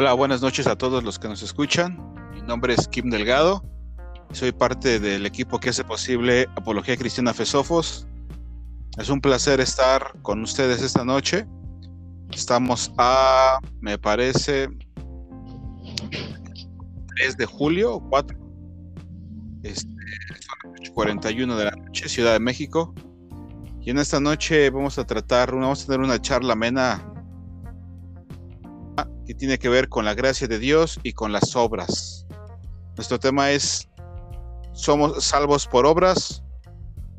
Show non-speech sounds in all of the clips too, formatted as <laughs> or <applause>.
Hola, buenas noches a todos los que nos escuchan. Mi nombre es Kim Delgado. Soy parte del equipo que hace posible Apología Cristiana Fesofos. Es un placer estar con ustedes esta noche. Estamos a, me parece, 3 de julio, 4. Este, son 41 de la noche, Ciudad de México. Y en esta noche vamos a tratar, vamos a tener una charla amena que tiene que ver con la gracia de Dios y con las obras. Nuestro tema es, ¿somos salvos por obras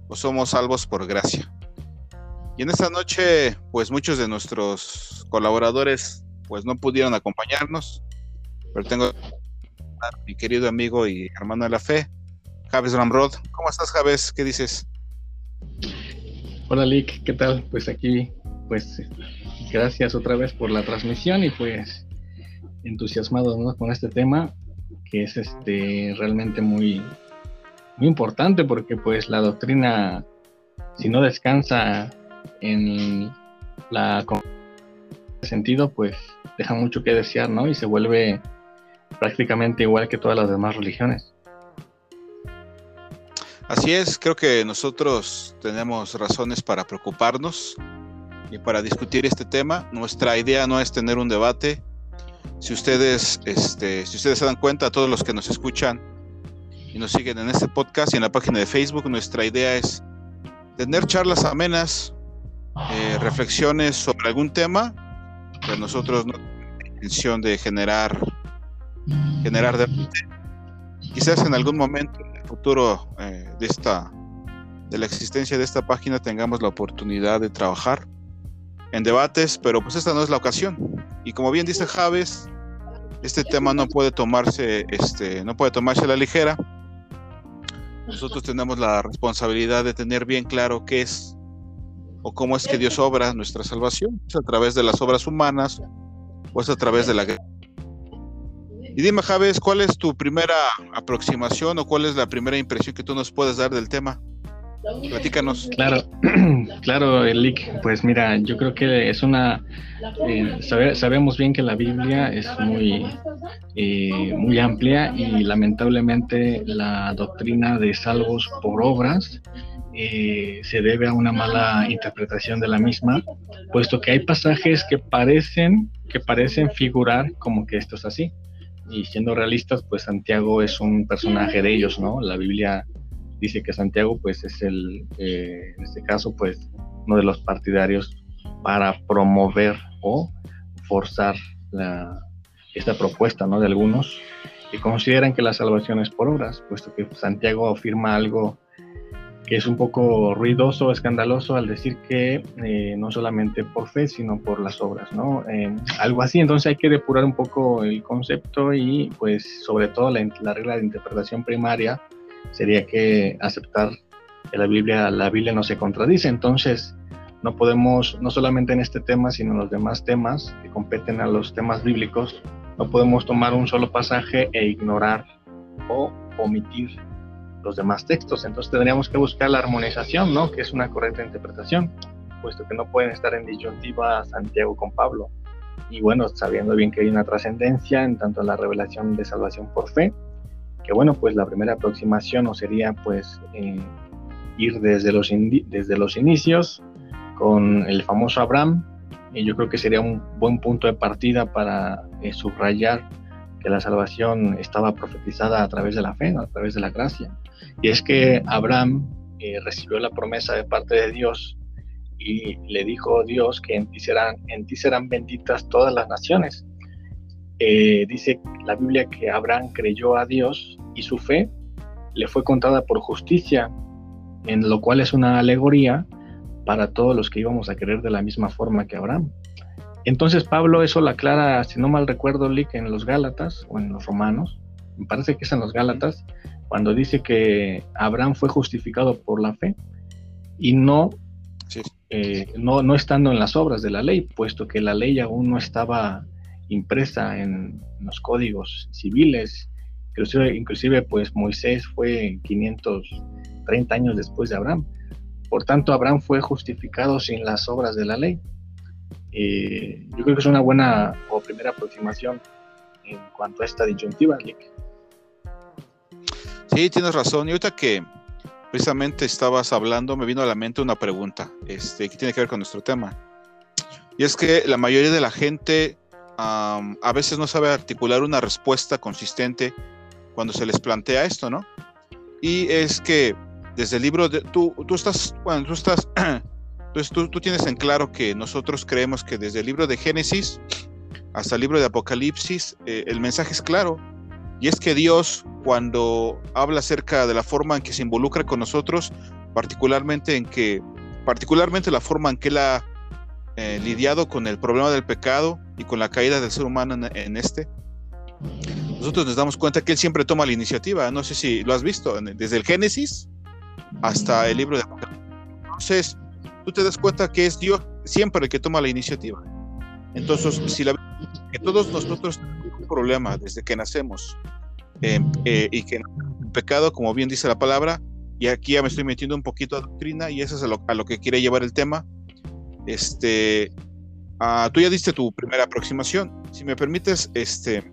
o somos salvos por gracia? Y en esta noche, pues muchos de nuestros colaboradores pues no pudieron acompañarnos, pero tengo mi querido amigo y hermano de la fe, Javes Ramrod. ¿Cómo estás, Javes? ¿Qué dices? Hola, Lick, ¿qué tal? Pues aquí, pues gracias otra vez por la transmisión y pues entusiasmados con este tema que es este realmente muy muy importante porque pues la doctrina si no descansa en la sentido pues deja mucho que desear no y se vuelve prácticamente igual que todas las demás religiones. Así es creo que nosotros tenemos razones para preocuparnos y para discutir este tema. Nuestra idea no es tener un debate. Si ustedes, este, si ustedes se dan cuenta, todos los que nos escuchan y nos siguen en este podcast y en la página de Facebook, nuestra idea es tener charlas amenas, eh, reflexiones sobre algún tema, pero nosotros no tenemos intención de generar, generar debate. Quizás en algún momento en el futuro eh, de esta de la existencia de esta página tengamos la oportunidad de trabajar en debates, pero pues esta no es la ocasión. Y como bien dice Javes, este tema no puede tomarse, este, no puede tomarse a la ligera. Nosotros tenemos la responsabilidad de tener bien claro qué es o cómo es que Dios obra nuestra salvación, es a través de las obras humanas o es a través de la guerra. Y dime, Javes, ¿cuál es tu primera aproximación o cuál es la primera impresión que tú nos puedes dar del tema? Platícanos. Claro, <clears throat> claro, Elic. Pues mira, yo creo que es una. Eh, sabemos bien que la Biblia es muy, eh, muy amplia y lamentablemente la doctrina de salvos por obras eh, se debe a una mala interpretación de la misma, puesto que hay pasajes que parecen que parecen figurar como que esto es así. Y siendo realistas, pues Santiago es un personaje de ellos, ¿no? La Biblia dice que Santiago pues es el, eh, en este caso pues uno de los partidarios para promover o forzar la, esta propuesta ¿no? de algunos que consideran que la salvación es por obras, puesto que Santiago afirma algo que es un poco ruidoso, escandaloso al decir que eh, no solamente por fe, sino por las obras, ¿no? Eh, algo así, entonces hay que depurar un poco el concepto y pues sobre todo la, la regla de interpretación primaria sería que aceptar que la Biblia, la Biblia no se contradice. Entonces, no podemos, no solamente en este tema, sino en los demás temas que competen a los temas bíblicos, no podemos tomar un solo pasaje e ignorar o omitir los demás textos. Entonces tendríamos que buscar la armonización, ¿no? Que es una correcta interpretación, puesto que no pueden estar en disyuntiva Santiago con Pablo. Y bueno, sabiendo bien que hay una trascendencia en tanto la revelación de salvación por fe, bueno, pues la primera aproximación o sería pues eh, ir desde los, desde los inicios con el famoso Abraham, y yo creo que sería un buen punto de partida para eh, subrayar que la salvación estaba profetizada a través de la fe, a través de la gracia. Y es que Abraham eh, recibió la promesa de parte de Dios y le dijo Dios que en ti serán, en ti serán benditas todas las naciones. Dice la Biblia que Abraham creyó a Dios y su fe le fue contada por justicia, en lo cual es una alegoría para todos los que íbamos a querer de la misma forma que Abraham. Entonces Pablo eso la aclara, si no mal recuerdo, Lick, en los Gálatas o en los Romanos, me parece que es en los Gálatas, cuando dice que Abraham fue justificado por la fe y no, eh, no, no estando en las obras de la ley, puesto que la ley aún no estaba impresa en los códigos civiles Inclusive, pues Moisés fue 530 años después de Abraham. Por tanto, Abraham fue justificado sin las obras de la ley. Eh, yo creo que es una buena o primera aproximación en cuanto a esta disyuntiva, Lick. Sí, tienes razón. Y ahorita que precisamente estabas hablando, me vino a la mente una pregunta este, que tiene que ver con nuestro tema. Y es que la mayoría de la gente a veces no sabe articular una respuesta consistente cuando se les plantea esto, ¿no? Y es que desde el libro, de, tú, tú estás, bueno, tú estás, <clears throat> tú, tú tienes en claro que nosotros creemos que desde el libro de Génesis hasta el libro de Apocalipsis, eh, el mensaje es claro. Y es que Dios, cuando habla acerca de la forma en que se involucra con nosotros, particularmente en que, particularmente la forma en que Él ha eh, lidiado con el problema del pecado y con la caída del ser humano en, este, nosotros nos damos cuenta que Él siempre toma la iniciativa. No sé si lo has visto, desde el Génesis hasta el libro de Apocalipsis. Entonces, tú te das cuenta que es Dios siempre el que toma la iniciativa. Entonces, si la que todos nosotros tenemos un problema desde que nacemos em, eh, y que el pecado, como bien dice la palabra, y aquí ya me estoy metiendo un poquito a doctrina y eso es a lo, que quiere llevar el tema. Este, ah, tú ya diste tu primera aproximación. Si me permites, este,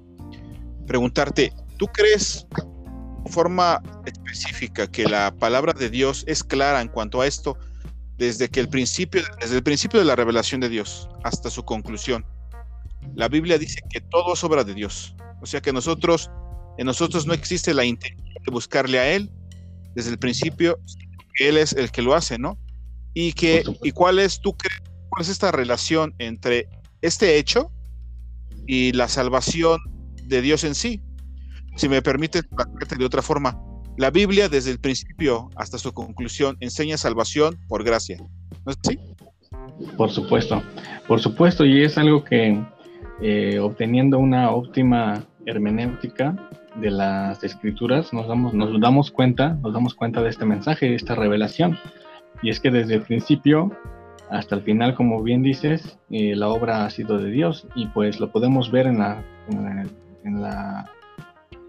preguntarte, ¿tú crees de forma específica que la palabra de Dios es clara en cuanto a esto desde que el principio, desde el principio de la revelación de Dios hasta su conclusión? la Biblia dice que todo es obra de Dios. O sea que nosotros, en nosotros no existe la intención de buscarle a Él desde el principio, Él es el que lo hace, ¿no? Y, que, y cuál es, tú es esta relación entre este hecho y la salvación de Dios en sí. Si me permite de otra forma, la Biblia desde el principio hasta su conclusión enseña salvación por gracia. ¿No es así? Por supuesto, por supuesto, y es algo que eh, obteniendo una óptima hermenéutica de las escrituras, nos damos, nos damos cuenta, nos damos cuenta de este mensaje, de esta revelación. Y es que desde el principio hasta el final, como bien dices, eh, la obra ha sido de Dios y pues lo podemos ver en la, en la,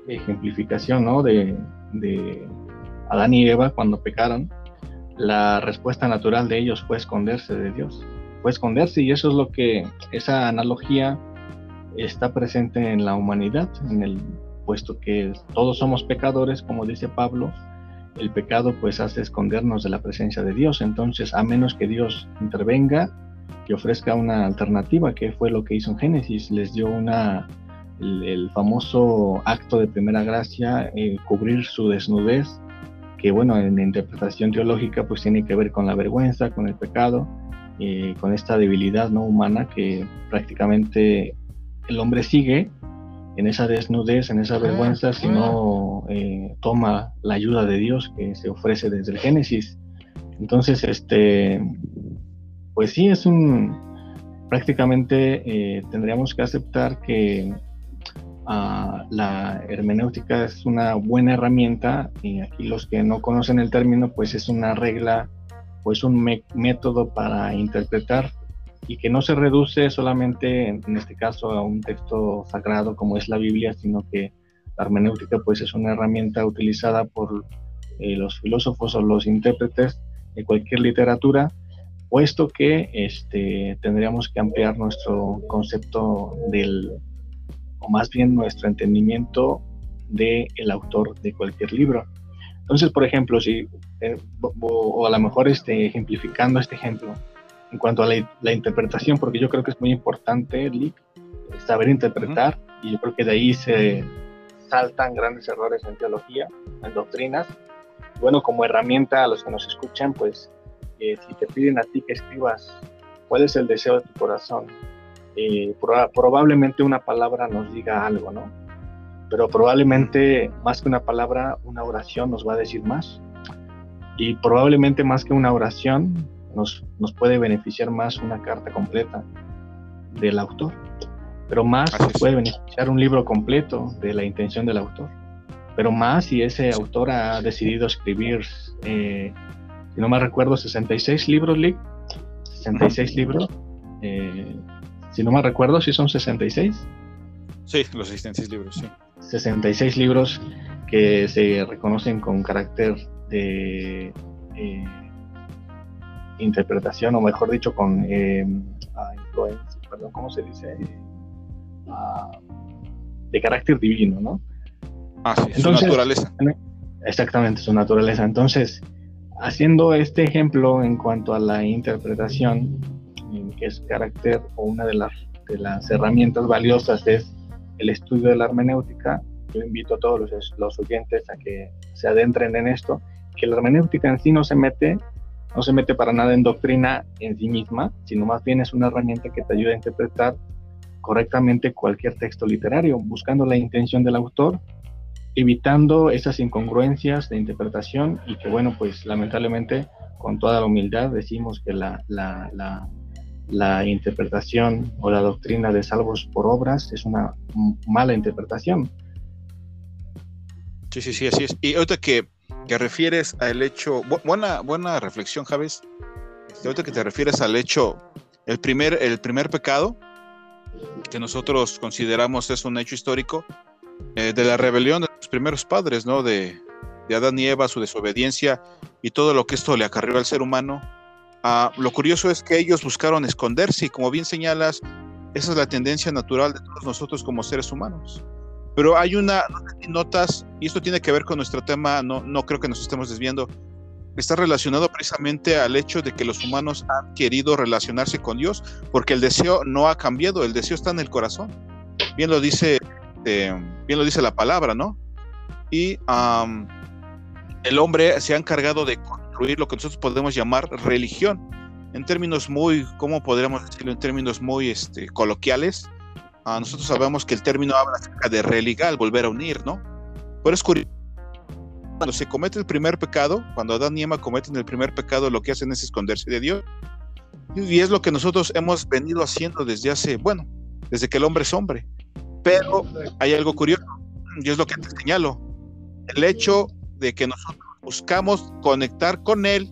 ejemplificación ¿no? de, de Adán y Eva cuando pecaron. La respuesta natural de ellos fue esconderse de Dios, fue esconderse y eso es lo que esa analogía está presente en la humanidad, en el puesto que todos somos pecadores, como dice Pablo, el pecado pues hace escondernos de la presencia de Dios. Entonces, a menos que Dios intervenga y ofrezca una alternativa, que fue lo que hizo en Génesis, les dio una el, famoso acto de primera gracia, eh, cubrir su desnudez, que bueno, en la interpretación teológica pues tiene que ver con la vergüenza, con el pecado, eh, con esta debilidad no humana que prácticamente el hombre sigue en esa desnudez, en esa ah, vergüenza, si no eh, toma la ayuda de Dios que se ofrece desde el Génesis. Entonces, este, pues sí, es un, prácticamente eh, tendríamos que aceptar que ah, la hermenéutica es una buena herramienta y aquí los que no conocen el término, pues es una regla, pues un método para interpretar y que no se reduce solamente en, este caso a un texto sagrado como es la Biblia, sino que la hermenéutica pues es una herramienta utilizada por eh, los filósofos o los intérpretes de cualquier literatura, puesto que este, tendríamos que ampliar nuestro concepto del, o más bien nuestro entendimiento del el autor de cualquier libro. Entonces, por ejemplo, si, eh, o, a lo mejor este, ejemplificando este ejemplo, en cuanto a la, interpretación, porque yo creo que es muy importante, saber interpretar, y yo creo que de ahí se saltan grandes errores en teología, en doctrinas. Bueno, como herramienta a los que nos escuchan, pues eh, si te piden a ti que escribas cuál es el deseo de tu corazón, eh, probablemente una palabra nos diga algo, ¿no? Pero probablemente más que una palabra, una oración nos va a decir más. Y probablemente más que una oración, nos, nos puede beneficiar más una carta completa del autor, pero más puede beneficiar un libro completo de la intención del autor, pero más si ese autor ha decidido escribir, eh, si no me recuerdo, 66 libros, Lee, 66 libros, eh, si no me recuerdo, si son 66. Sí, los 66 libros, sí. 66 libros que se reconocen con carácter de eh, interpretación, o mejor dicho, con eh, influencia, perdón, ¿cómo se dice? de carácter divino, ¿no? Ah, sí, su naturaleza. Exactamente, su naturaleza. Entonces, haciendo este ejemplo en cuanto a la interpretación, que es carácter o una de las, de las herramientas valiosas es el estudio de la hermenéutica, yo invito a todos los, los oyentes a que se adentren en esto, que la hermenéutica en sí no se mete no se mete para nada en doctrina en sí misma, sino más bien es una herramienta que te ayuda a interpretar correctamente cualquier texto literario, buscando la intención del autor, evitando esas incongruencias de interpretación y que, bueno, pues lamentablemente, con toda la humildad, decimos que la, la, la, interpretación o la doctrina de salvos por obras es una mala interpretación. Sí, sí, sí, así es. Y ahorita que que refieres al hecho, buena, buena reflexión, Javes. Ahorita que te refieres al hecho, el primer, el primer pecado que nosotros consideramos es un hecho histórico eh, de la rebelión de los primeros padres, ¿no? De, de, Adán y Eva, su desobediencia y todo lo que esto le acarrió al ser humano. Ah, lo curioso es que ellos buscaron esconderse y como bien señalas, esa es la tendencia natural de todos nosotros como seres humanos. Pero hay una, notas, y esto tiene que ver con nuestro tema, no, no creo que nos estemos desviando, está relacionado precisamente al hecho de que los humanos han querido relacionarse con Dios, porque el deseo no ha cambiado, el deseo está en el corazón. Bien lo dice, eh, bien lo dice la palabra, ¿no? Y el hombre se ha encargado de construir lo que nosotros podemos llamar religión, en términos muy, ¿cómo podríamos decirlo? En términos muy este, coloquiales, nosotros sabemos que el término habla acerca de religar, volver a unir, ¿no? Pero es curioso. Cuando se comete el primer pecado, cuando Adán y Emma cometen el primer pecado, lo que hacen es esconderse de Dios. Y es lo que nosotros hemos venido haciendo desde hace, bueno, desde que el hombre es hombre. Pero hay algo curioso, y es lo que te señalo. El hecho de que nosotros buscamos conectar con Él,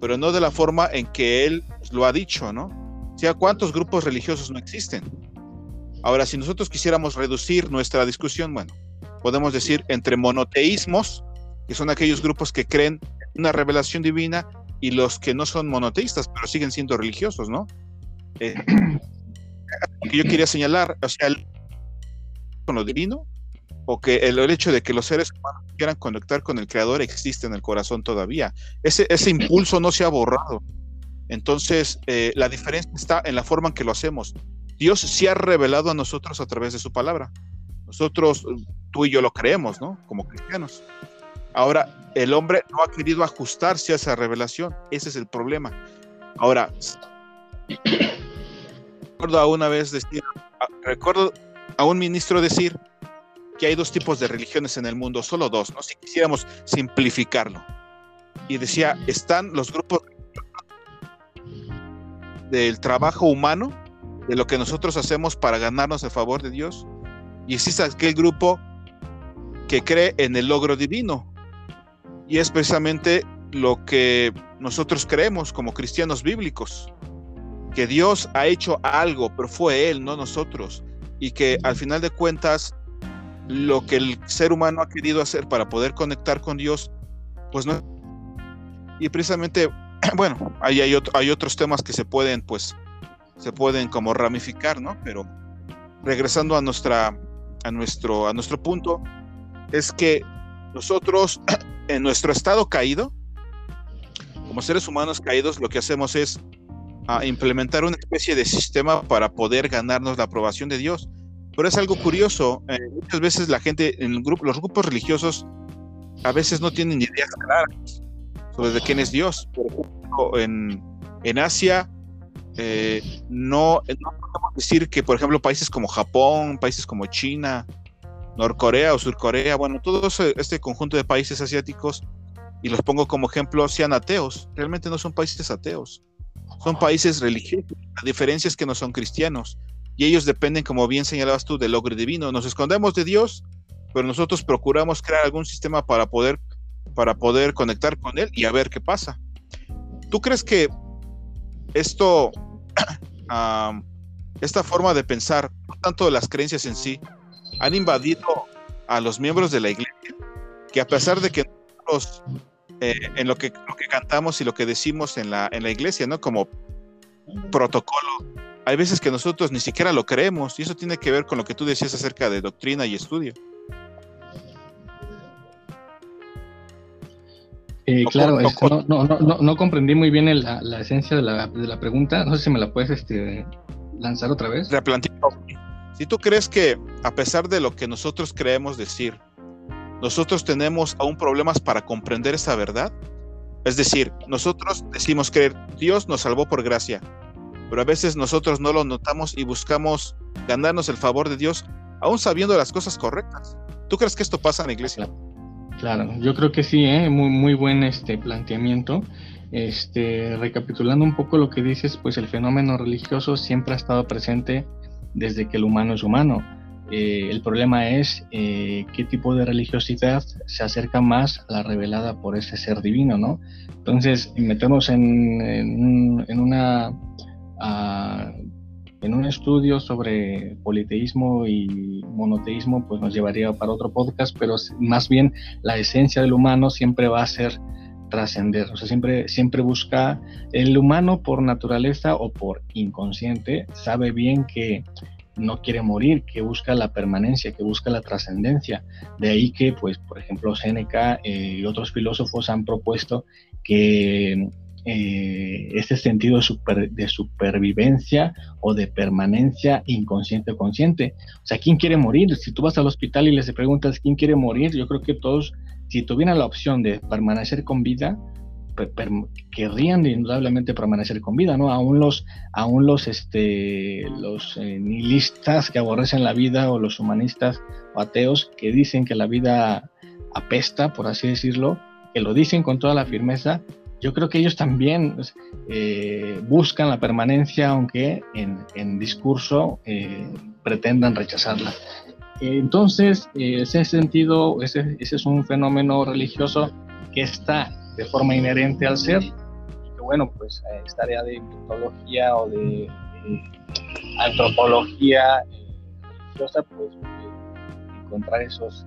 pero no de la forma en que Él lo ha dicho, ¿no? O sea, ¿cuántos grupos religiosos no existen? Ahora, si nosotros quisiéramos reducir nuestra discusión, bueno, podemos decir entre monoteísmos, que son aquellos grupos que creen una revelación divina, y los que no son monoteístas, pero siguen siendo religiosos, ¿no? Eh, que yo quería señalar, o sea, con lo divino, o que el, hecho de que los seres humanos quieran conectar con el Creador existe en el corazón todavía. Ese, ese impulso no se ha borrado. Entonces, eh, la diferencia está en la forma en que lo hacemos. Dios se ha revelado a nosotros a través de su palabra. Nosotros, tú y yo lo creemos, ¿no? Como cristianos. Ahora, el hombre no ha querido ajustarse a esa revelación. Ese es el problema. Ahora, recuerdo a una vez decir, recuerdo a un ministro decir que hay dos tipos de religiones en el mundo, solo dos, ¿no? Si quisiéramos simplificarlo. Y decía, están los grupos del trabajo humano de lo que nosotros hacemos para ganarnos el favor de Dios. Y existe aquel grupo que cree en el logro divino. Y es precisamente lo que nosotros creemos como cristianos bíblicos. Que Dios ha hecho algo, pero fue Él, no nosotros. Y que al final de cuentas, lo que el ser humano ha querido hacer para poder conectar con Dios, pues no. Y precisamente, <clears throat> bueno, hay, hay otros temas que se pueden, pues, se pueden como ramificar, ¿no? Pero regresando a nuestra a nuestro a nuestro punto es que nosotros <clears throat> en nuestro estado caído como seres humanos caídos lo que hacemos es ah, implementar una especie de sistema para poder ganarnos la aprobación de Dios. Pero es algo curioso, eh, muchas veces la gente en los grupos religiosos a veces no tienen ideas claras sobre de quién es Dios. Por ejemplo, en, en Asia eh, no, podemos decir que, por ejemplo, países como Japón, países como China, Norcorea o Surcorea, bueno, todo este conjunto de países asiáticos, y los pongo como ejemplo, sean ateos. Realmente no son países ateos, son países religiosos. La diferencia es que no son cristianos, y ellos dependen, como bien señalabas tú, del logro divino. Nos escondemos de Dios, pero nosotros procuramos crear algún sistema para poder, para poder conectar con Él y a ver qué pasa. ¿Tú crees que esto, <clears throat> esta forma de pensar, no tanto las creencias en sí, han invadido a los miembros de la iglesia, que a pesar de que nosotros, eh, en lo que, lo que cantamos y lo que decimos en la, en la iglesia, ¿no? Como protocolo, hay veces que nosotros ni siquiera lo creemos y eso tiene que ver con lo que tú decías acerca de doctrina y estudio. Eh, claro, no, comprendí muy bien la, esencia de la, pregunta. No sé si me la puedes este, lanzar otra vez. Si tú crees que, a pesar de lo que nosotros creemos decir, nosotros tenemos aún problemas para comprender esa verdad, es decir, nosotros decimos que Dios nos salvó por gracia, pero a veces nosotros no lo notamos y buscamos ganarnos el favor de Dios, aún sabiendo las cosas correctas. ¿Tú crees que esto pasa en la iglesia? Claro, yo creo que sí, ¿eh? muy, muy buen este planteamiento. Este, recapitulando un poco lo que dices, pues el fenómeno religioso siempre ha estado presente desde que el humano es humano. Eh, el problema es eh, qué tipo de religiosidad se acerca más a la revelada por ese ser divino, ¿no? Entonces, meternos en, en, una ah, en un estudio sobre politeísmo y monoteísmo, pues nos llevaría para otro podcast, pero más bien la esencia del humano siempre va a ser trascender, o sea, siempre, siempre busca, el humano por naturaleza o por inconsciente sabe bien que no quiere morir, que busca la permanencia, que busca la trascendencia. De ahí que, pues, por ejemplo, Séneca eh, y otros filósofos han propuesto que eh, ese sentido de, supervivencia o de permanencia inconsciente o consciente. O sea, ¿quién quiere morir? Si tú vas al hospital y les preguntas quién quiere morir, yo creo que todos, si tuvieran la opción de permanecer con vida, querrían indudablemente permanecer con vida, ¿no? Aún los, aún los, este, eh, nihilistas que aborrecen la vida o los humanistas o ateos que dicen que la vida apesta, por así decirlo, que lo dicen con toda la firmeza, yo creo que ellos también eh, buscan la permanencia, aunque en, discurso eh, pretendan rechazarla. Entonces, en ese sentido, ese, es un fenómeno religioso que está de forma inherente al ser, que bueno, pues eh, esta área de mitología o de antropología religiosa, pues encontrar esos,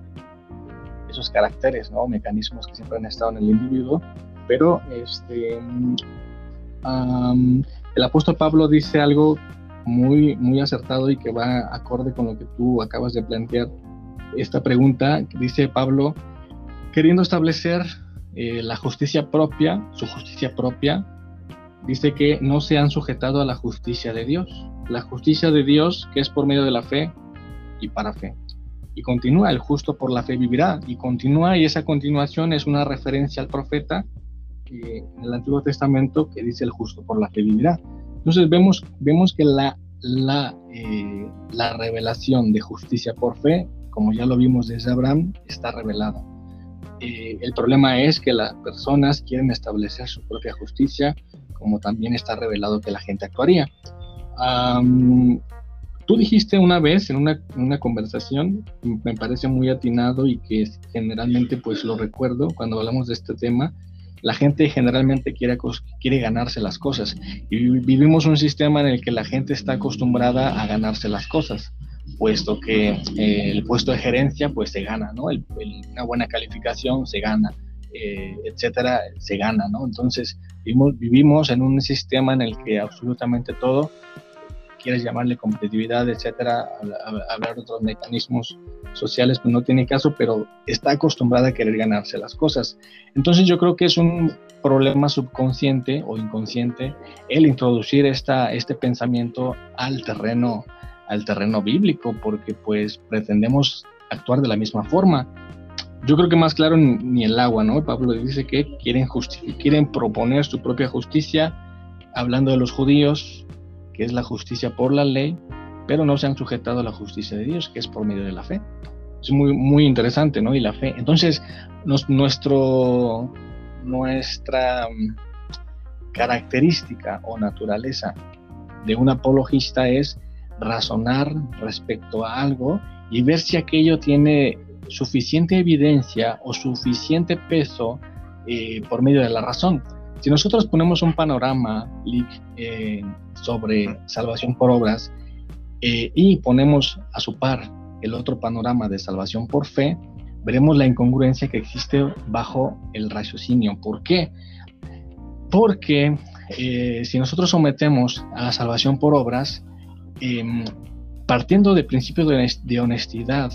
esos caracteres, ¿no? mecanismos que siempre han estado en el individuo pero este, el apóstol Pablo dice algo muy, muy acertado y que va acorde con lo que tú acabas de plantear. Esta pregunta, dice Pablo, queriendo establecer eh, la justicia propia, su justicia propia, dice que no se han sujetado a la justicia de Dios. La justicia de Dios que es por medio de la fe y para fe. Y continúa, el justo por la fe vivirá. Y continúa, y esa continuación es una referencia al profeta en el Antiguo Testamento que dice el justo por la fe vivirá. Entonces vemos, vemos que la, la, eh, la revelación de justicia por fe, como ya lo vimos desde Abraham, está revelada. Eh, el problema es que las personas quieren establecer su propia justicia, como también está revelado que la gente actuaría. tú dijiste una vez en una, una, conversación, me parece muy atinado y que generalmente pues lo recuerdo cuando hablamos de este tema, la gente generalmente quiere, quiere ganarse las cosas y vivimos un sistema en el que la gente está acostumbrada a ganarse las cosas, puesto que eh, el puesto de gerencia pues se gana, ¿no? una buena calificación se gana, eh, etcétera, se gana, ¿no? Entonces vivimos, vivimos en un sistema en el que absolutamente todo quieres llamarle competitividad, etcétera, hablar de otros mecanismos sociales, pues no tiene caso, pero está acostumbrada a querer ganarse las cosas. Entonces yo creo que es un problema subconsciente o inconsciente el introducir esta, este pensamiento al terreno, al terreno bíblico, porque pues pretendemos actuar de la misma forma. Yo creo que más claro ni el agua, ¿no? Pablo dice que quieren, quieren proponer su propia justicia, hablando de los judíos, que es la justicia por la ley, pero no se han sujetado a la justicia de Dios, que es por medio de la fe. Es muy, muy interesante, ¿no? Y la fe. Entonces, nuestro, nuestra mm, característica o naturaleza de un apologista es razonar respecto a algo y ver si aquello tiene suficiente evidencia o suficiente peso eh, por medio de la razón. Si nosotros ponemos un panorama eh, sobre salvación por obras eh, y ponemos a su par el otro panorama de salvación por fe, veremos la incongruencia que existe bajo el raciocinio. ¿Por qué? Porque eh, si nosotros sometemos a la salvación por obras, em, partiendo del principio de honestidad,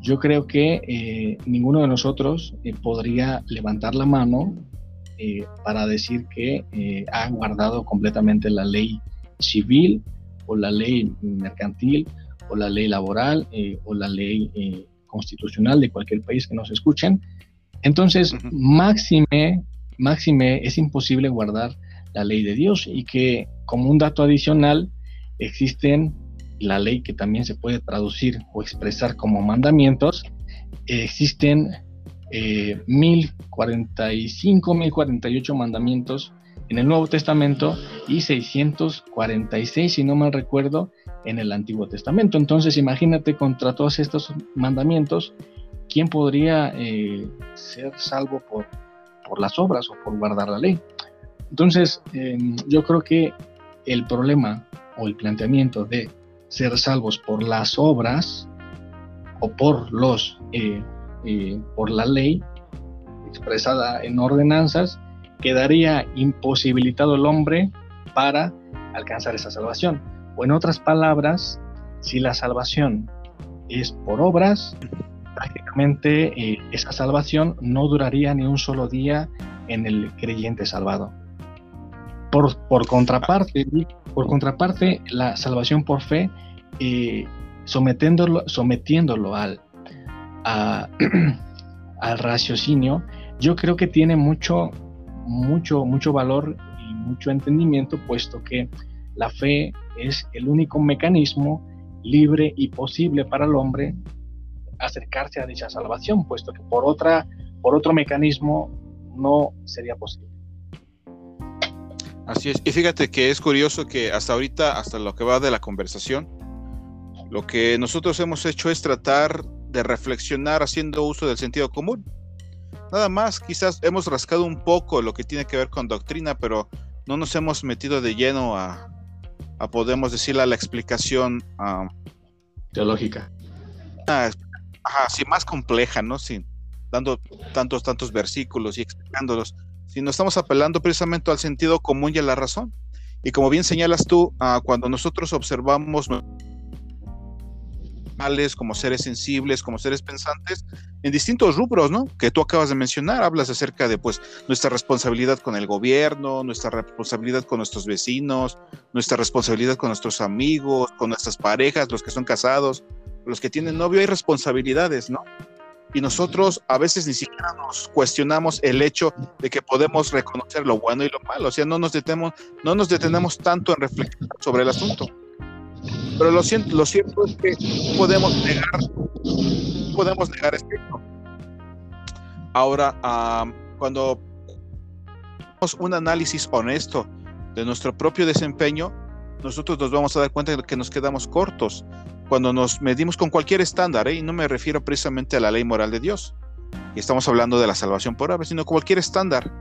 yo creo que eh, ninguno de nosotros eh, podría levantar la mano para decir que ha guardado completamente la ley civil o la ley mercantil o la ley laboral o la ley constitucional de cualquier país que nos escuchen. Entonces, máxime, máxime es imposible guardar la ley de Dios y que como un dato adicional existen la ley que también se puede traducir o expresar como mandamientos, existen eh, 1045, 1048 mandamientos en el Nuevo Testamento y 646, si no mal recuerdo, en el Antiguo Testamento. Entonces imagínate contra todos estos mandamientos, ¿quién podría eh, ser salvo por, por las obras o por guardar la ley? Entonces, em, yo creo que el problema o el planteamiento de ser salvos por las obras o por los eh, eh, por la ley expresada en ordenanzas quedaría imposibilitado el hombre para alcanzar esa salvación. O en otras palabras, si la salvación es por obras, prácticamente eh, esa salvación no duraría ni un solo día en el creyente salvado. Por, contraparte, por contraparte, la salvación por fe, eh, sometiéndolo, sometiéndolo al, <clears throat> al raciocinio, yo creo que tiene mucho, mucho, mucho valor y mucho entendimiento, puesto que la fe es el único mecanismo libre y posible para el hombre acercarse a dicha salvación, puesto que por otra, por otro mecanismo no sería posible. Así es. Y fíjate que es curioso que hasta ahorita, hasta lo que va de la conversación, lo que nosotros hemos hecho es tratar de reflexionar haciendo uso del sentido común. Nada más, quizás hemos rascado un poco lo que tiene que ver con doctrina, pero no nos hemos metido de lleno a, podemos decirle, a la explicación teológica. ajá, sí, más compleja, ¿no? Sin, dando tantos, tantos versículos y explicándolos sino estamos apelando precisamente al sentido común y a la razón. Y como bien señalas tú, ah, cuando nosotros observamos como seres sensibles, como seres pensantes, en distintos rubros, ¿no? Que tú acabas de mencionar, hablas acerca de pues nuestra responsabilidad con el gobierno, nuestra responsabilidad con nuestros vecinos, nuestra responsabilidad con nuestros amigos, con nuestras parejas, los que son casados, los que tienen novio, hay responsabilidades, ¿no? y nosotros a veces ni siquiera nos cuestionamos el hecho de que podemos reconocer lo bueno y lo malo, o sea, no nos detenemos, no nos detenemos tanto en reflexionar sobre el asunto. Pero lo, siento, lo cierto es que podemos negar, podemos negar esto. Ahora, cuando hacemos un análisis honesto de nuestro propio desempeño, nosotros nos vamos a dar cuenta de que nos quedamos cortos cuando nos medimos con cualquier estándar, ¿eh? y no me refiero precisamente a la ley moral de Dios, y estamos hablando de la salvación por obra, sino cualquier estándar.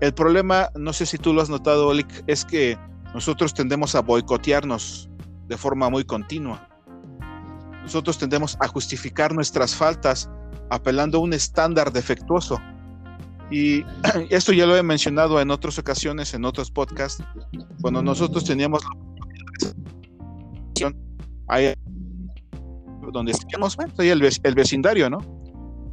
El problema, no sé si tú lo has notado, Olic, es que nosotros tendemos a boicotearnos de forma muy continua. Nosotros tendemos a justificar nuestras faltas apelando a un estándar defectuoso. Y <clears throat> esto ya lo he mencionado en otras ocasiones, en otros podcasts, cuando nosotros teníamos la donde estábamos, ahí el, el, vecindario, ¿no?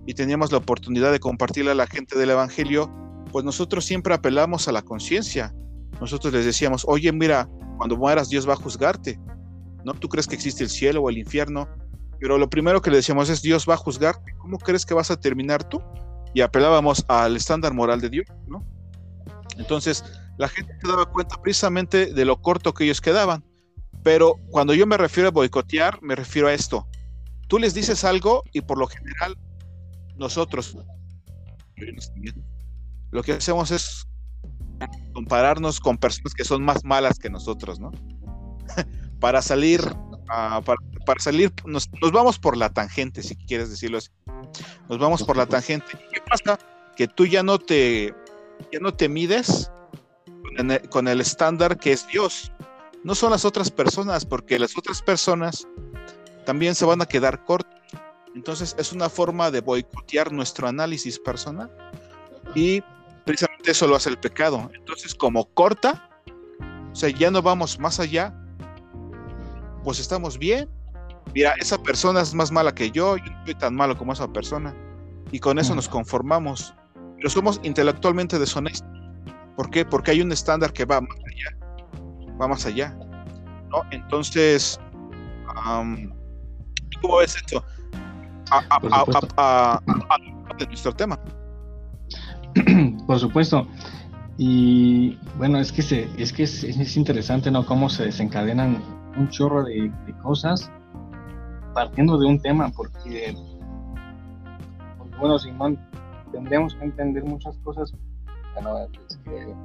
Y teníamos la oportunidad de compartirle a la gente del Evangelio, pues nosotros siempre apelamos a la conciencia. Nosotros les decíamos, oye, mira, cuando mueras Dios va a juzgarte, ¿no? Tú crees que existe el cielo o el infierno, pero lo primero que le decíamos es, Dios va a juzgarte, ¿cómo crees que vas a terminar tú? Y apelábamos al estándar moral de Dios, ¿no? Entonces, la gente se daba cuenta precisamente de lo corto que ellos quedaban. Pero cuando yo me refiero a boicotear, me refiero a esto tú les dices algo y por lo general nosotros lo que hacemos es compararnos con personas que son más malas que nosotros, ¿no? Para salir, uh, para, salir, nos, vamos por la tangente, si quieres decirlo así. Nos vamos por la tangente. ¿Qué pasa? Que tú ya no te, ya no te mides con el, con el estándar que es Dios. No son las otras personas, porque las otras personas también se van a quedar cortos. Entonces es una forma de boicotear nuestro análisis personal y precisamente eso lo hace el pecado. Entonces como corta, o sea, ya no vamos más allá, pues estamos bien. Mira, esa persona es más mala que yo, yo no soy tan malo como esa persona. Y con eso nos conformamos. Pero somos intelectualmente deshonestos. ¿Por qué? Porque hay un estándar que va más allá. Va más allá. ¿no? Entonces, ¿cómo ves esto? A, de nuestro tema. <clears throat> Por supuesto. Y bueno, es que, se, es, que es, interesante, ¿no? Cómo se desencadenan un chorro de, cosas partiendo de un tema, porque, bueno, Simón, tendríamos que entender muchas cosas. Bueno, es que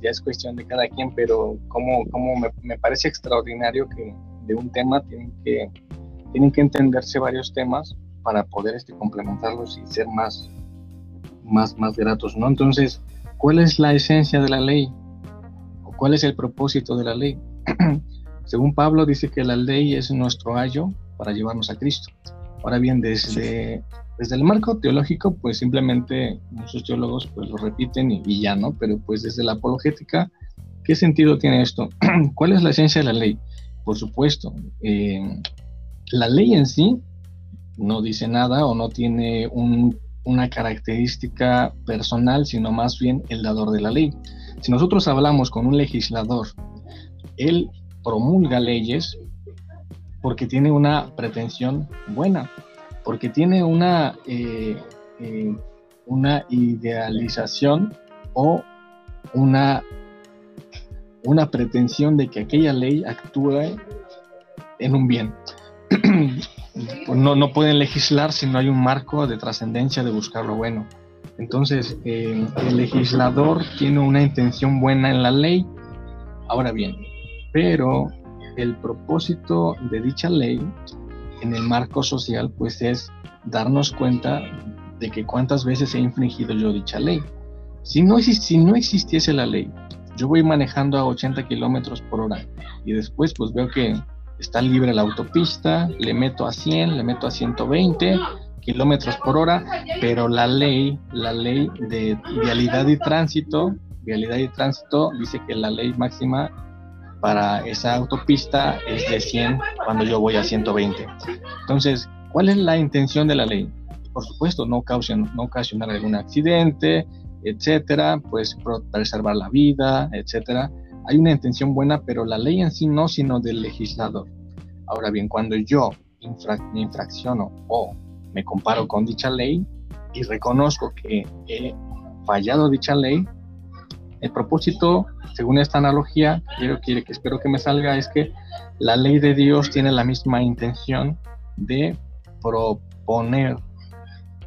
ya es, cuestión de cada quien, pero como, como me, me, parece extraordinario que de un tema tienen que, tienen que entenderse varios temas para poder este, complementarlos y ser más, más, más gratos, ¿no? Entonces, ¿cuál es la esencia de la ley? ¿O cuál es el propósito de la ley? <clears throat> Según Pablo dice que la ley es nuestro ayo para llevarnos a Cristo. Ahora bien, desde, desde el marco teológico, pues simplemente muchos teólogos pues lo repiten y, ya, ¿no? Pero pues desde la apologética, ¿qué sentido tiene esto? <clears throat> ¿Cuál es la esencia de la ley? Por supuesto, eh, la ley en sí no dice nada o no tiene una característica personal, sino más bien el dador de la ley. Si nosotros hablamos con un legislador, él promulga leyes porque tiene una pretensión buena, porque tiene una, eh, eh, una idealización o una, una pretensión de que aquella ley actúe en un bien. <clears throat> No, no pueden legislar si no hay un marco de trascendencia de buscar lo bueno. Entonces, eh, el legislador tiene una intención buena en la ley. Ahora bien, pero el propósito de dicha ley en el marco social pues es darnos cuenta de que cuántas veces he infringido yo dicha ley. Si no, si no existiese la ley, yo voy manejando a 80 kilómetros por hora y después pues veo que está libre la autopista, le meto a 100, le meto a 120 kilómetros por hora, pero la ley, la ley de vialidad y tránsito, vialidad y tránsito dice que la ley máxima para esa autopista es de 100 cuando yo voy a 120. Entonces, ¿cuál es la intención de la ley? Por supuesto, no, ocasionar, no ocasionar algún accidente, etcétera, pues preservar la vida, etcétera. Hay una intención buena, pero la ley en sí no, sino del legislador. Ahora bien, cuando yo me infracciono o me comparo con dicha ley y reconozco que he fallado dicha ley, el propósito, según esta analogía, quiero, que espero que me salga, es que la ley de Dios tiene la misma intención de proponer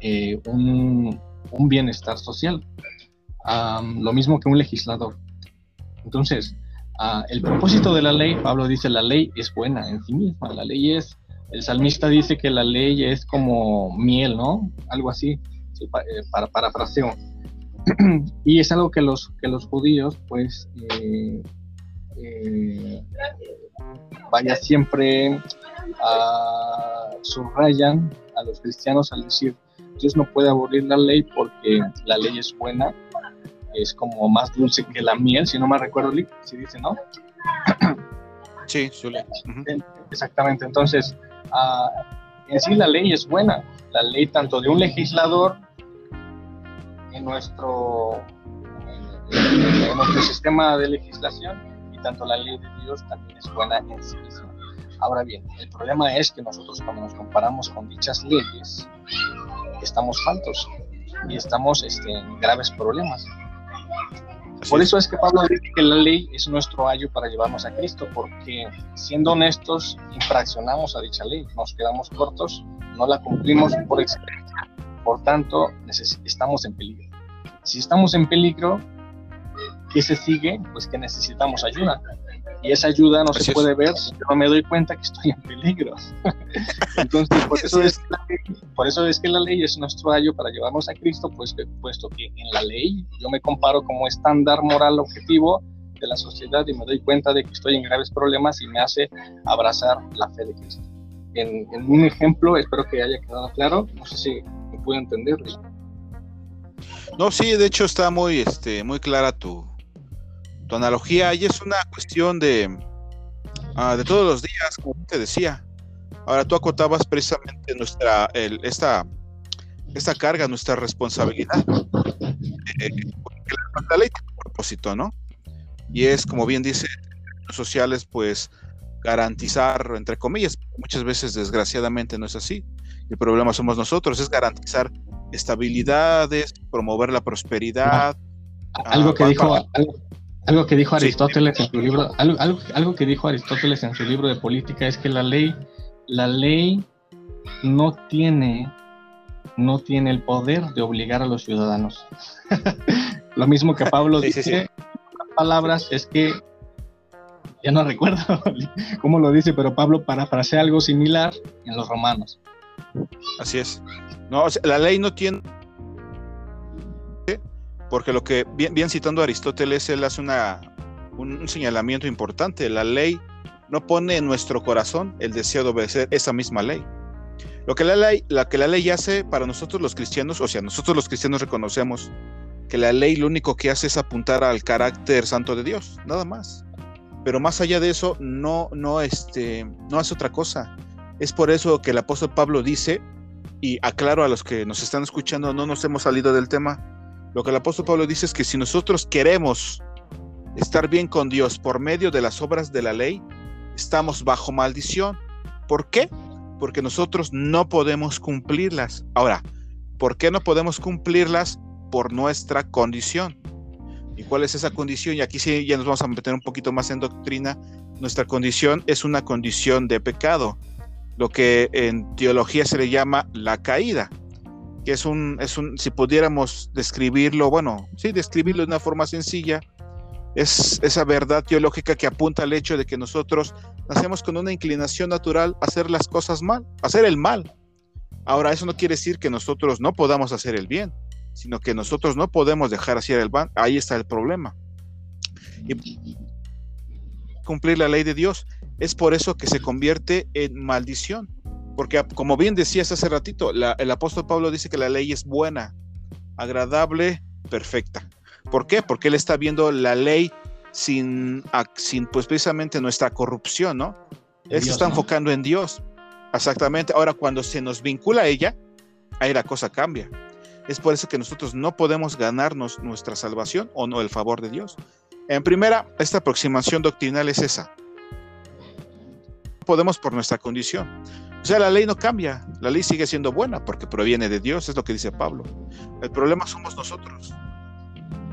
eh, un, bienestar social, lo mismo que un legislador. Entonces, ah, el propósito de la ley, Pablo dice, la ley es buena en sí misma, la ley es, el salmista dice que la ley es como miel, ¿no? Algo así, eh, para parafraseo. <clears throat> y es algo que los, que los judíos, pues, eh, eh, vaya siempre a, subrayan a los cristianos al decir, Dios no puede aburrir la ley porque la ley es buena, es como más dulce que la miel, si no me recuerdo, si dice, ¿no? <clears throat> Sí, sí. Exactamente, entonces, ah, en sí la ley es buena, la ley tanto de un legislador nuestro, en, nuestro sistema de legislación y tanto la ley de Dios también es buena en sí misma. Ahora bien, el problema es que nosotros cuando nos comparamos con dichas leyes, estamos faltos y estamos este, en graves problemas. Por eso es que Pablo dice que la ley es nuestro ayo para llevarnos a Cristo, porque siendo honestos, infraccionamos a dicha ley, nos quedamos cortos, no la cumplimos por excelencia, por tanto, estamos en peligro. Si estamos en peligro, ¿qué se sigue? Pues que necesitamos ayuda. Y esa ayuda no se puede ver si yo no me doy cuenta que estoy en peligro. <laughs> Entonces, por eso, es que la ley, por eso es que la ley es nuestro ayo para llevarnos a Cristo, pues, puesto que en la ley yo me comparo como estándar moral objetivo de la sociedad y me doy cuenta de que estoy en graves problemas y me hace abrazar la fe de Cristo. En, en un ejemplo, espero que haya quedado claro, no sé si me puedo entender. No, sí, de hecho está muy, este, muy clara tu, Tu analogía ahí es una cuestión de, ah, de todos los días, como te decía. Ahora tú acotabas precisamente nuestra, esta, esta carga, nuestra responsabilidad. Eh, la ley tiene un propósito, ¿no? Y es, como bien dice, sociales, pues garantizar, entre comillas, muchas veces desgraciadamente no es así. El problema somos nosotros, es garantizar estabilidades, promover la prosperidad. Algo que dijo, algo, que dijo Aristóteles en su libro, algo, algo, que dijo Aristóteles en su libro de política es que la ley, la ley no tiene, no tiene el poder de obligar a los ciudadanos. <laughs> Lo mismo que Pablo dice, palabras es que ya no recuerdo <laughs> cómo lo dice, pero Pablo para hacer algo similar en los romanos. Así es. No, la ley no tiene porque lo que bien, citando a Aristóteles él hace una un, señalamiento importante, la ley no pone en nuestro corazón el deseo de obedecer esa misma ley. Lo que la ley, la que la ley hace para nosotros los cristianos, o sea, nosotros los cristianos reconocemos que la ley lo único que hace es apuntar al carácter santo de Dios, nada más. Pero más allá de eso, no, no, este, no hace otra cosa. Es por eso que el apóstol Pablo dice, y aclaro a los que nos están escuchando, no nos hemos salido del tema, lo que el apóstol Pablo dice es que si nosotros queremos estar bien con Dios por medio de las obras de la ley, estamos bajo maldición. ¿Por qué? Porque nosotros no podemos cumplirlas. Ahora, ¿por qué no podemos cumplirlas? Por nuestra condición. ¿Y cuál es esa condición? Y aquí sí ya nos vamos a meter un poquito más en doctrina. Nuestra condición es una condición de pecado lo que en teología se le llama la caída, que es un, es un, si pudiéramos describirlo, bueno, sí, describirlo de una forma sencilla, es esa verdad teológica que apunta al hecho de que nosotros nacemos con una inclinación natural a hacer las cosas mal, a hacer el mal. Ahora, eso no quiere decir que nosotros no podamos hacer el bien, sino que nosotros no podemos dejar hacer el mal. Ahí está el problema. Y cumplir la ley de Dios. Es por eso que se convierte en maldición. Porque como bien decías hace ratito, el apóstol Pablo dice que la ley es buena, agradable, perfecta. ¿Por qué? Porque él está viendo la ley sin, sin pues precisamente nuestra corrupción, ¿no? Él se está enfocando en Dios. Exactamente. Ahora, cuando se nos vincula a ella, ahí la cosa cambia. Es por eso que nosotros no podemos ganarnos nuestra salvación o no el favor de Dios. En primera, esta aproximación doctrinal es esa podemos por nuestra condición. O sea, la ley no cambia, la ley sigue siendo buena porque proviene de Dios, es lo que dice Pablo. El problema somos nosotros.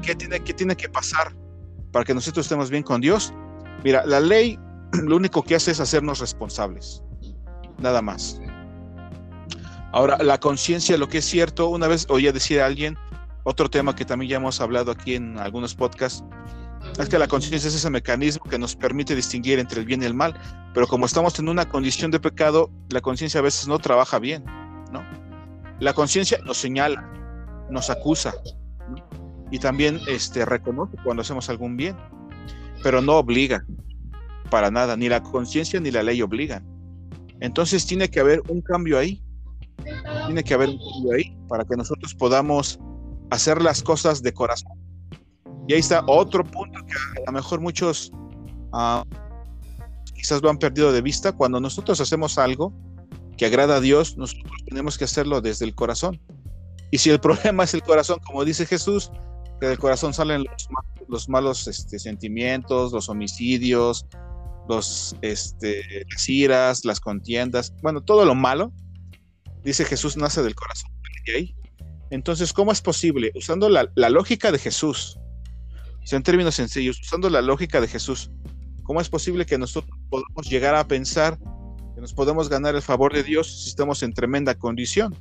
¿Qué tiene, qué tiene que pasar para que nosotros estemos bien con Dios? Mira, la ley <clears throat> lo único que hace es hacernos responsables, nada más. Ahora, la conciencia, lo que es cierto, una vez oía decir a alguien, otro tema que también ya hemos hablado aquí en algunos podcasts, es que la conciencia es ese mecanismo que nos permite distinguir entre el bien y el mal, pero como estamos en una condición de pecado, la conciencia a veces no trabaja bien, ¿no? La conciencia nos señala, nos acusa y también este, reconoce cuando hacemos algún bien, pero no obliga para nada, ni la conciencia ni la ley obligan. Entonces tiene que haber un cambio ahí, tiene que haber un cambio ahí para que nosotros podamos hacer las cosas de corazón y ahí está otro punto que a lo mejor muchos ah, quizás lo han perdido de vista. Cuando nosotros hacemos algo que agrada a Dios, nosotros tenemos que hacerlo desde el corazón. Y si el <laughs> problema es el corazón, como dice Jesús, que del corazón salen los, malos este, sentimientos, los homicidios, los, este, las iras, las contiendas, bueno, todo lo malo, dice Jesús, nace del corazón. Entonces, ¿cómo es posible? Usando la, la lógica de Jesús, en términos sencillos, usando la lógica de Jesús, ¿cómo es posible que nosotros podamos llegar a pensar que nos podemos ganar el favor de Dios si estamos en tremenda condición?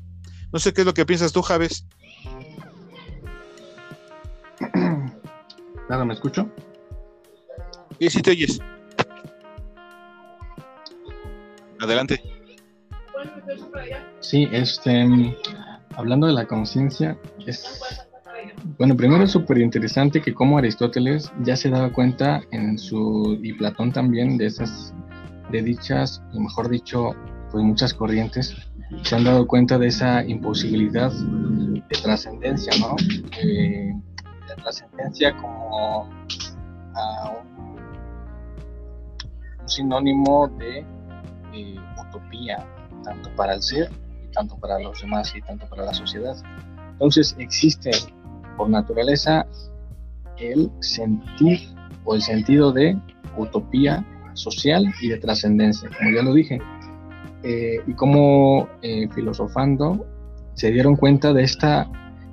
No sé qué es lo que piensas tú, Javes. <clears throat> Nada, ¿me escucho? Sí, sí te oyes. Adelante. Sí, este, hablando de la conciencia, es bueno, primero es súper interesante que como Aristóteles ya se daba cuenta en su, y Platón también, de esas, de dichas, y mejor dicho, pues muchas corrientes, se han dado cuenta de esa imposibilidad de trascendencia, ¿no? la trascendencia como, un, sinónimo de eh, utopía, tanto para el ser, y tanto para los demás y tanto para la sociedad. Entonces existe por naturaleza el sentir o el sentido de utopía social y de trascendencia, como ya lo dije. Eh, y como eh, filosofando se dieron cuenta de esta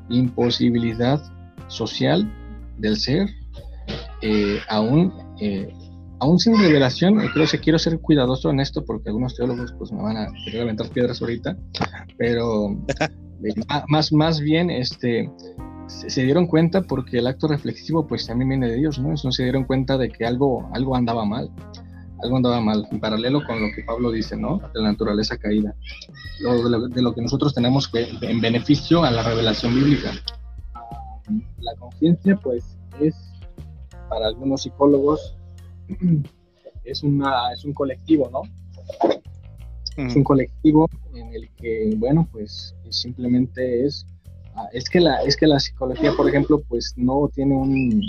imposibilidad social del ser, eh, aún, aún sin revelación, creo que quiero ser cuidadoso en esto porque algunos teólogos pues me van a querer aventar piedras ahorita, pero <laughs> más, más bien este, se dieron cuenta porque el acto reflexivo pues también viene de Dios, ¿no? Entonces se dieron cuenta de que algo, algo andaba mal, algo andaba mal, en paralelo con lo que Pablo dice, ¿no? De la naturaleza caída, de, lo, que nosotros tenemos en beneficio a la revelación bíblica. La conciencia pues es, para algunos psicólogos, <clears throat> es, una, es un colectivo, ¿no? Es un colectivo en el que, bueno, pues simplemente es es que la, es que la psicología, por ejemplo, pues no tiene un,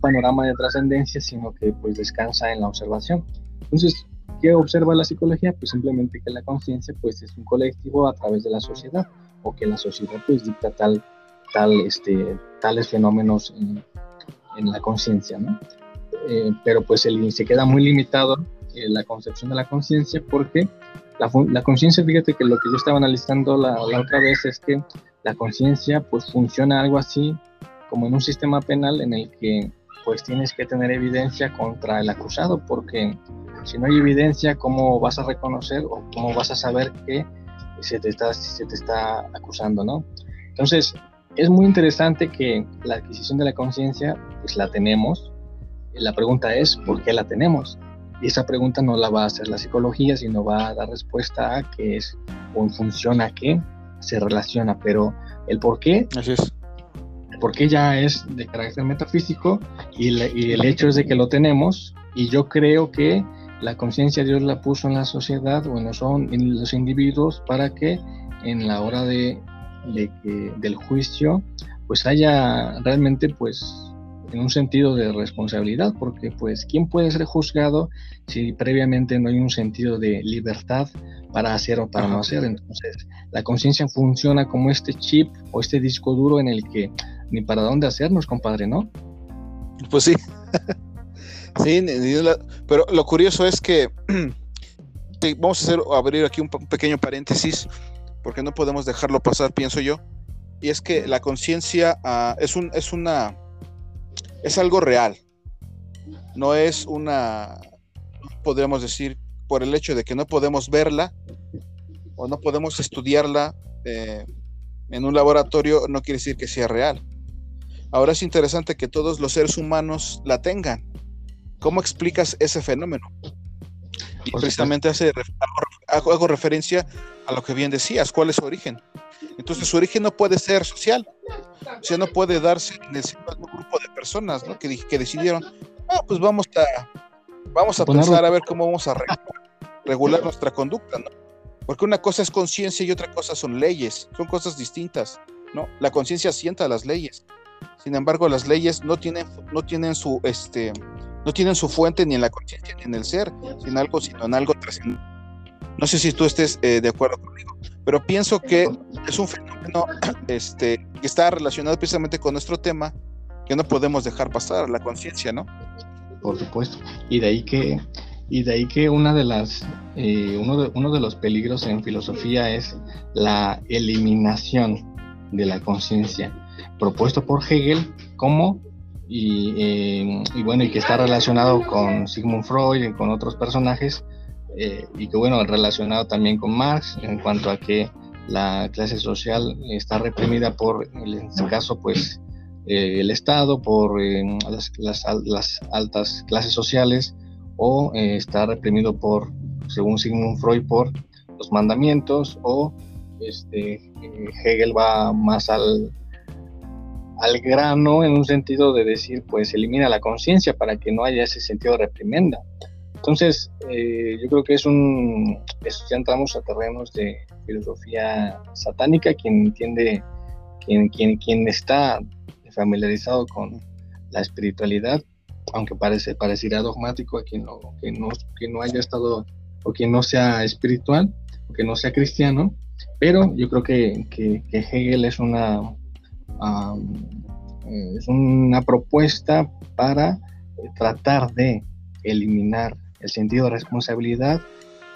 panorama de trascendencia, sino que pues descansa en la observación. Entonces, ¿qué observa la psicología? Pues simplemente que la conciencia pues es un colectivo a través de la sociedad, o que la sociedad pues dicta tal, tal, este, tales fenómenos en, la conciencia. Eh, pero pues el, se queda muy limitado eh, la concepción de la conciencia porque la, la conciencia, fíjate que lo que yo estaba analizando la, la otra vez es que la conciencia pues funciona algo así como en un sistema penal en el que pues tienes que tener evidencia contra el acusado porque si no hay evidencia cómo vas a reconocer o cómo vas a saber que se te está, se te está acusando, ¿no? Entonces es muy interesante que la adquisición de la conciencia pues la tenemos. La pregunta es ¿por qué la tenemos? Y esa pregunta no la va a hacer la psicología, sino va a dar respuesta a qué es o en qué se relaciona, pero el por qué, Así es. el por qué ya es de carácter metafísico y, el hecho es de que lo tenemos y yo creo que la conciencia Dios la puso en la sociedad, bueno, son en los individuos para que en la hora de, de que, del juicio pues haya realmente pues en un sentido de responsabilidad, porque pues ¿quién puede ser juzgado si previamente no hay un sentido de libertad para hacer o para no hacer? Entonces, la conciencia funciona como este chip o este disco duro en el que ni para dónde hacernos, compadre, ¿no? Pues sí. <laughs> sí, pero lo curioso es que <clears throat> vamos a hacer abrir aquí un pequeño paréntesis porque no podemos dejarlo pasar, pienso yo. Y es que la conciencia ah, es, un, es una es algo real. No es una, podríamos decir, por el hecho de que no podemos verla o no podemos estudiarla eh, en un laboratorio, no quiere decir que sea real. Ahora es interesante que todos los seres humanos la tengan. ¿Cómo explicas ese fenómeno? Y precisamente hace, hago, hago, referencia a lo que bien decías, ¿cuál es su origen? Entonces su origen no puede ser social, o sea, no puede darse en el un grupo de personas, ¿no? Que, que decidieron, ah, pues vamos a, vamos a pensar a ver cómo vamos a regular, nuestra conducta, ¿no? Porque una cosa es conciencia y otra cosa son leyes, son cosas distintas, ¿no? La conciencia sienta las leyes. Sin embargo, las leyes no tienen, no tienen su, este, no tienen su fuente ni en la conciencia ni en el ser, sino algo, sino en algo trascendente. No sé si tú estés eh, de acuerdo conmigo, pero pienso que es un fenómeno <clears throat> este, que está relacionado precisamente con nuestro tema que no podemos dejar pasar, la conciencia, ¿no? Por supuesto. Y de ahí que, y de ahí que una de las, eh, uno, de, uno de los peligros en filosofía es la eliminación de la conciencia, propuesto por Hegel como y, eh, y, bueno, y que está relacionado con Sigmund Freud y con otros personajes, eh, y que bueno, relacionado también con Marx en cuanto a que la clase social está reprimida por, en este caso, pues eh, el Estado, por eh, las, las, altas clases sociales, o está reprimido por, según Sigmund Freud, por los mandamientos, o este, Hegel va más al, al grano en un sentido de decir, pues elimina la conciencia para que no haya ese sentido de reprimenda. Entonces, eh, yo creo que es un, ya entramos a terrenos de filosofía satánica, quien entiende, quien, quien, quien está familiarizado con la espiritualidad, aunque parece, pareciera dogmático a quien no, que no, que no haya estado o quien no sea espiritual, o que no sea cristiano, pero yo creo que, que, Hegel es una, es una propuesta para tratar de eliminar el sentido de responsabilidad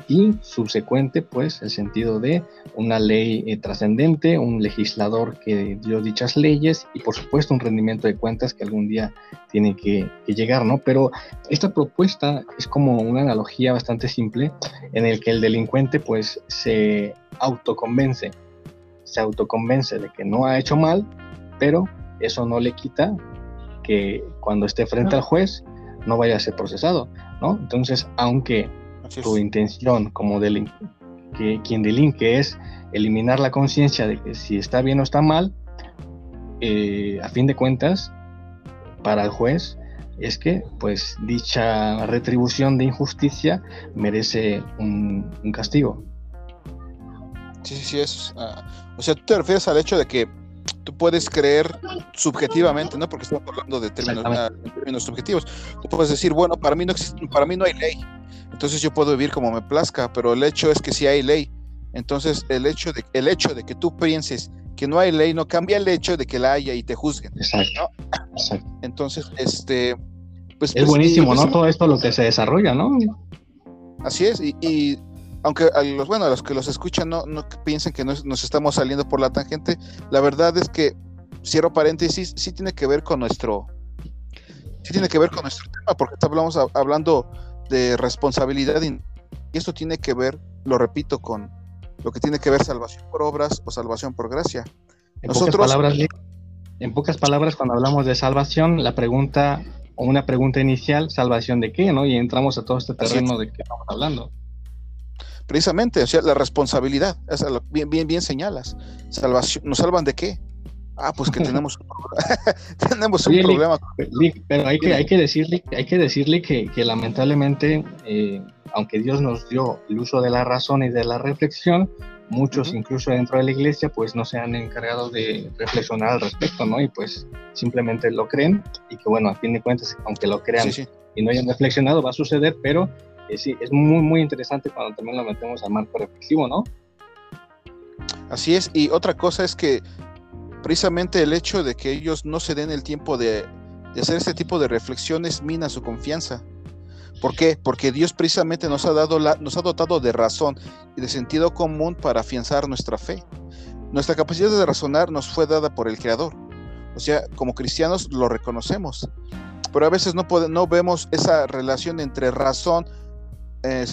y subsecuente, pues, el sentido de una ley eh, trascendente, un legislador que dio dichas leyes y, por supuesto, un rendimiento de cuentas que algún día tiene que, llegar, ¿no? Pero esta propuesta es como una analogía bastante simple en el que el delincuente, pues, se autoconvence, se autoconvence de que no ha hecho mal, pero eso no le quita que cuando esté frente al juez no vaya a ser procesado, ¿no? Entonces, aunque tu intención como que quien delinque es eliminar la conciencia de que si está bien o está mal, eh, a fin de cuentas, para el juez es que pues dicha retribución de injusticia merece un, castigo. Sí, sí, sí, es. Ah, o sea, tú te refieres al hecho de que tú puedes creer subjetivamente, ¿no? Porque estamos hablando de términos, ah, términos subjetivos. Tú puedes decir, bueno, para mí no para mí no hay ley. Entonces yo puedo vivir como me plazca, pero el hecho es que si hay ley. Entonces el hecho de, el hecho de que tú pienses que no hay ley no cambia el hecho de que la haya y te juzguen. Exacto. Entonces, este... Pues, es pues, buenísimo, ¿no? Todo esto lo que se desarrolla, ¿no? Así es, y, aunque a los, bueno, a los que los escuchan no, no piensen que nos, nos, estamos saliendo por la tangente, la verdad es que, cierro paréntesis, sí tiene que ver con nuestro, sí tiene que ver con nuestro tema, porque estamos hablando de responsabilidad y esto tiene que ver, lo repito, con lo que tiene que ver salvación por obras o salvación por gracia. En Nosotros, pocas palabras, en pocas palabras, cuando hablamos de salvación, la pregunta o una pregunta inicial, ¿salvación de qué? ¿no? Y entramos a todo este terreno de que estamos hablando. Precisamente, o sea, la responsabilidad, bien, bien, bien señalas. Salvación, ¿Nos salvan de qué? Ah, pues que <laughs> tenemos un, <laughs> tenemos un problema. pero hay que, hay que decirle, hay que, decirle que, que lamentablemente, eh, aunque Dios nos dio el uso de la razón y de la reflexión, muchos incluso dentro de la iglesia pues no se han encargado de reflexionar al respecto, ¿no? Y pues simplemente lo creen y que bueno, a fin de cuentas, aunque lo crean y no hayan reflexionado, va a suceder, pero es muy, muy interesante cuando también lo metemos al marco reflexivo, ¿no? Así es, y otra cosa es que precisamente el hecho de que ellos no se den el tiempo de, hacer este tipo de reflexiones mina su confianza. ¿Por qué? Porque Dios precisamente nos ha, dado nos ha dotado de razón y de sentido común para afianzar nuestra fe. Nuestra capacidad de razonar nos fue dada por el Creador. O sea, como cristianos lo reconocemos. Pero a veces no, no vemos esa relación entre razón, eh,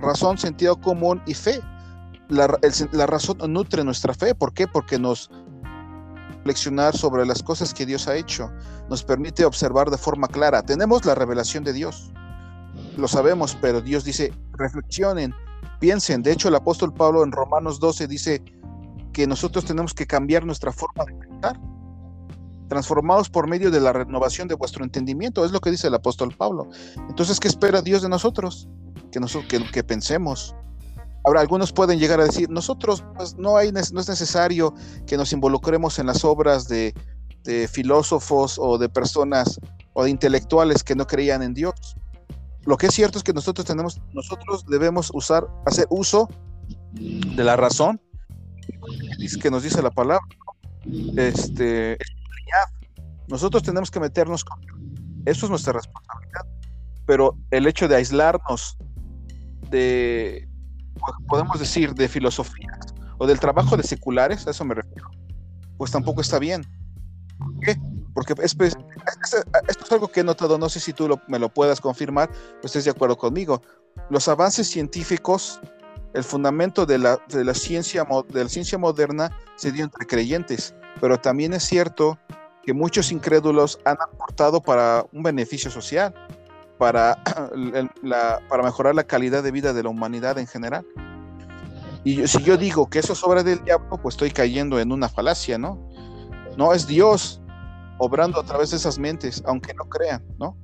razón, sentido común y fe. La, la razón nutre nuestra fe. ¿Por qué? Porque nos, reflexionar sobre las cosas que Dios ha hecho, nos permite observar de forma clara. Tenemos la revelación de Dios, lo sabemos, pero Dios dice, reflexionen, piensen. De hecho, el apóstol Pablo en Romanos 12 dice que nosotros tenemos que cambiar nuestra forma de pensar, transformados por medio de la renovación de vuestro entendimiento, es lo que dice el apóstol Pablo. Entonces, ¿qué espera Dios de nosotros? Que, nosotros, que, que pensemos, Ahora, algunos pueden llegar a decir, nosotros pues, no, hay, no es necesario que nos involucremos en las obras de, filósofos o de personas o de intelectuales que no creían en Dios. Lo que es cierto es que nosotros tenemos, nosotros debemos usar, hacer uso de la razón que nos dice la palabra. Este, nosotros tenemos que meternos con eso es nuestra responsabilidad. Pero el hecho de aislarnos de podemos decir, de filosofía o del trabajo de seculares, a eso me refiero, pues tampoco está bien. ¿Por qué? Porque es, esto es algo que he notado, no sé si tú me lo puedas confirmar, o estés de acuerdo conmigo. Los avances científicos, el fundamento de la, de la, ciencia, de la ciencia moderna se dio entre creyentes, pero también es cierto que muchos incrédulos han aportado para un beneficio social para, <clears throat> para mejorar la calidad de vida de la humanidad en general. Y si yo digo que eso es obra del diablo, pues estoy cayendo en una falacia, ¿no? No es Dios obrando a través de esas mentes, aunque no crean, ¿no?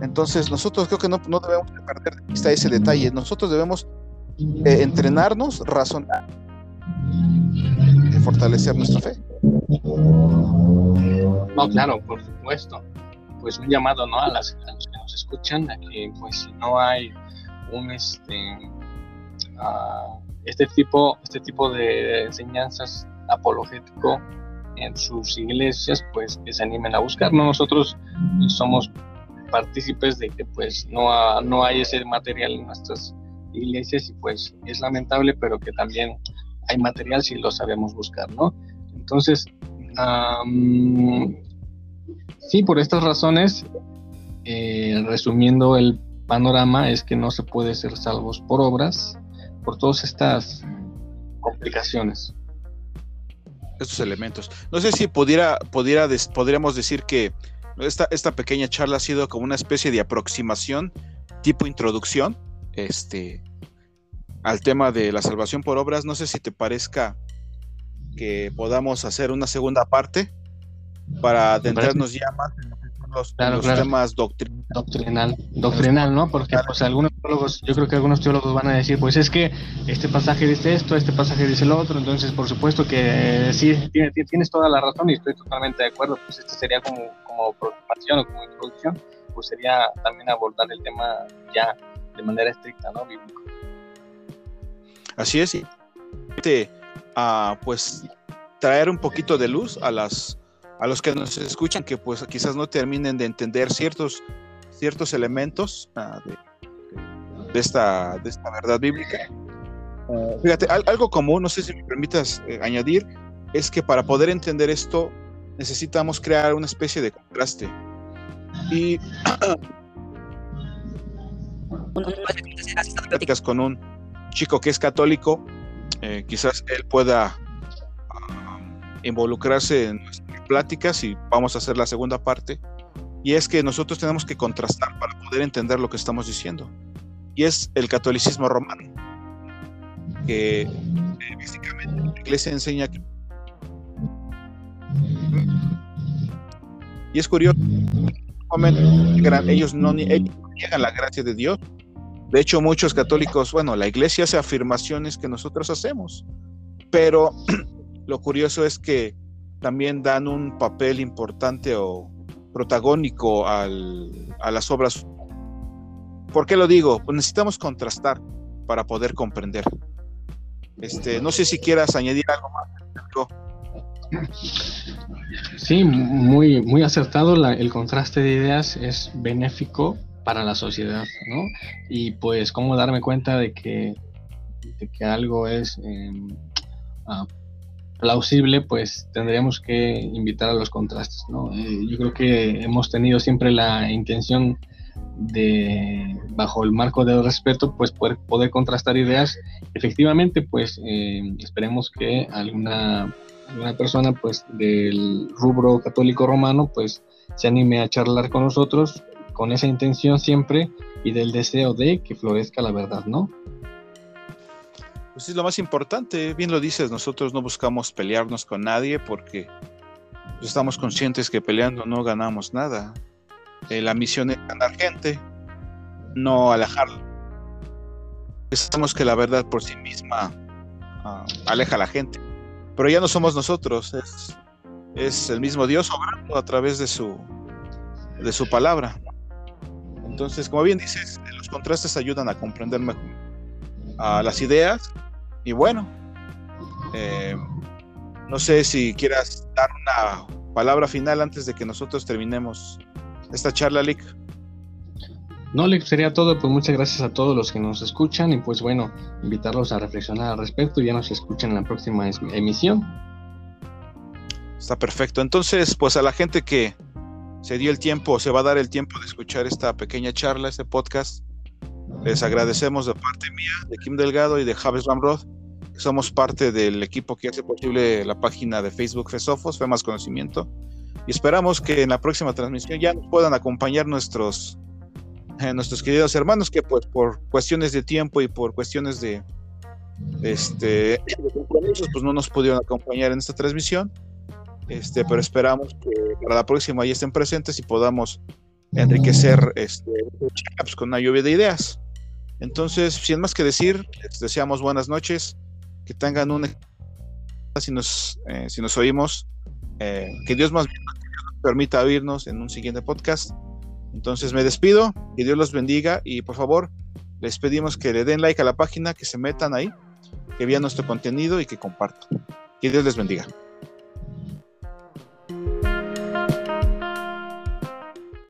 Entonces nosotros creo que no, no debemos perder de vista ese detalle. Nosotros debemos eh, entrenarnos, razonar y fortalecer nuestra fe. No, claro, por supuesto. Pues un llamado ¿no? a, los que nos escuchan que pues si no hay un este este tipo este tipo de enseñanzas apologético en sus iglesias pues que se animen a buscar nosotros somos partícipes de que pues no, no hay ese material en nuestras iglesias y pues es lamentable pero que también hay material si lo sabemos buscar no entonces sí por estas razones eh, resumiendo el panorama es que no se puede ser salvos por obras por todas estas complicaciones. Estos elementos. No sé si pudiera, pudiera podríamos decir que esta, esta pequeña charla ha sido como una especie de aproximación, tipo introducción, este, al tema de la salvación por obras. No sé si te parezca que podamos hacer una segunda parte para adentrarnos ya más en los, temas doctrinal, doctrinal, ¿no? Porque pues algunos teólogos, yo creo que algunos teólogos van a decir, pues es que este pasaje dice esto, este pasaje dice lo otro, entonces por supuesto que sí, tienes toda la razón y estoy totalmente de acuerdo, pues este sería como, como o como introducción, pues sería también abordar el tema ya de manera estricta, ¿no? Bíblico. Así es, y uh, pues traer un poquito de luz a las a los que nos escuchan que pues quizás no terminen de entender ciertos, ciertos elementos ah, de, esta, de esta verdad bíblica. Ah, fíjate, algo común, no sé si me permitas eh, añadir, es que para poder entender esto necesitamos crear una especie de contraste. Y <clears throat> con un chico que es católico, eh, quizás él pueda ah, involucrarse en pláticas y vamos a hacer la segunda parte. Y es que nosotros tenemos que contrastar para poder entender lo que estamos diciendo. Y es el catolicismo romano, que eh, básicamente la iglesia enseña que... Y es curioso, ellos no niegan la gracia de Dios. De hecho, muchos católicos, bueno, la iglesia hace afirmaciones que nosotros hacemos, pero <clears throat> lo curioso es que también dan un papel importante o protagónico a las obras. ¿Por qué lo digo? Pues necesitamos contrastar para poder comprender. Este, no sé si quieras añadir algo más. Sí, muy, muy acertado. el contraste de ideas es benéfico para la sociedad, ¿no? Y pues cómo darme cuenta de que, que algo es em, ah, plausible, pues tendríamos que invitar a los contrastes. ¿no? Eh, yo creo que hemos tenido siempre la intención de, bajo el marco del respeto, pues poder, poder contrastar ideas. Efectivamente, pues eh, esperemos que alguna, alguna persona pues del rubro católico romano pues se anime a charlar con nosotros con esa intención siempre y del deseo de que florezca la verdad, ¿no? Pues es lo más importante. Bien lo dices, nosotros no buscamos pelearnos con nadie porque estamos conscientes que peleando no ganamos nada. Eh, la misión es ganar gente, no alejarla. Pensamos que la verdad por sí misma ah, aleja a la gente, pero ya no somos nosotros, es, es el mismo Dios obrando a través de su, de su palabra. Entonces, como bien dices, los contrastes ayudan a comprender mejor a las ideas y bueno, eh, no sé si quieras dar una palabra final antes de que nosotros terminemos esta charla, Lick. No, Lick, sería todo. Pues muchas gracias a todos los que nos escuchan y pues bueno, invitarlos a reflexionar al respecto. Ya nos escuchan en la próxima emisión. Está perfecto. Entonces, pues a la gente que se dio el tiempo, se va a dar el tiempo de escuchar esta pequeña charla, este podcast, les agradecemos de parte mía, de Kim Delgado y de Javes Ramrod, que somos parte del equipo que hace posible la página de Facebook Fesofos, Fe Más Conocimiento. Y esperamos que en la próxima transmisión ya nos puedan acompañar nuestros, eh, nuestros queridos hermanos que pues por cuestiones de tiempo y por cuestiones de, este, pues no nos pudieron acompañar en esta transmisión. Este, pero esperamos que para la próxima ya estén presentes y podamos enriquecer este, pues, con una lluvia de ideas. Entonces, sin más que decir, les deseamos buenas noches, que tengan un... Si nos, eh, si nos oímos, eh, que Dios más bien permita oírnos en un siguiente podcast. Entonces me despido, que Dios los bendiga y por favor les pedimos que le den like a la página, que se metan ahí, que vean nuestro contenido y que compartan. Que Dios les bendiga.